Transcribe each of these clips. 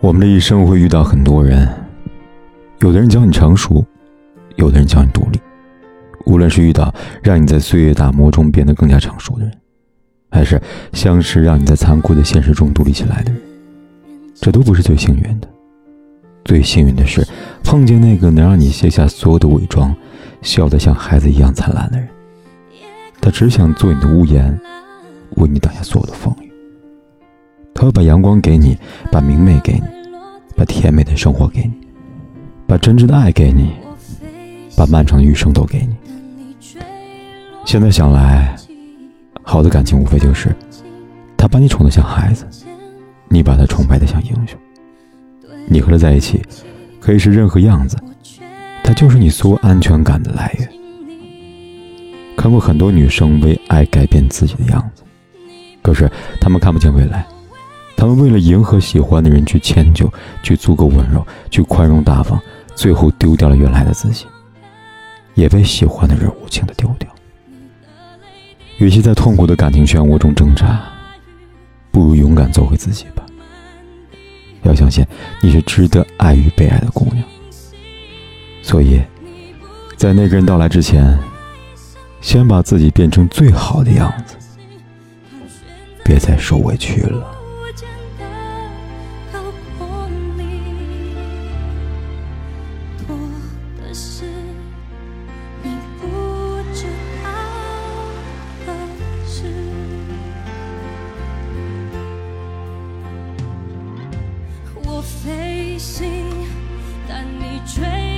我们的一生会遇到很多人，有的人教你成熟，有的人教你独立。无论是遇到让你在岁月打磨中变得更加成熟的人，还是相识让你在残酷的现实中独立起来的人。这都不是最幸运的，最幸运的是碰见那个能让你卸下所有的伪装，笑得像孩子一样灿烂的人。他只想做你的屋檐，为你挡下所有的风雨。他会把阳光给你，把明媚给你，把甜美的生活给你，把真挚的爱给你，把漫长的余生都给你。现在想来，好的感情无非就是他把你宠得像孩子。你把他崇拜的像英雄，你和他在一起，可以是任何样子，他就是你所有安全感的来源。看过很多女生为爱改变自己的样子，可是她们看不见未来，他们为了迎合喜欢的人去迁就，去足够温柔，去宽容大方，最后丢掉了原来的自己，也被喜欢的人无情的丢掉。与其在痛苦的感情漩涡中挣扎，不如勇敢做回自己吧。要相信你是值得爱与被爱的姑娘，所以，在那个人到来之前，先把自己变成最好的样子，别再受委屈了。飞行但你坠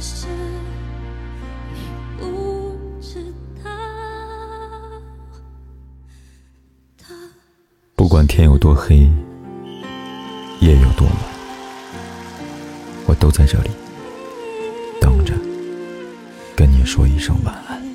是你不知道不管天有多黑，夜有多晚，我都在这里等着，跟你说一声晚安。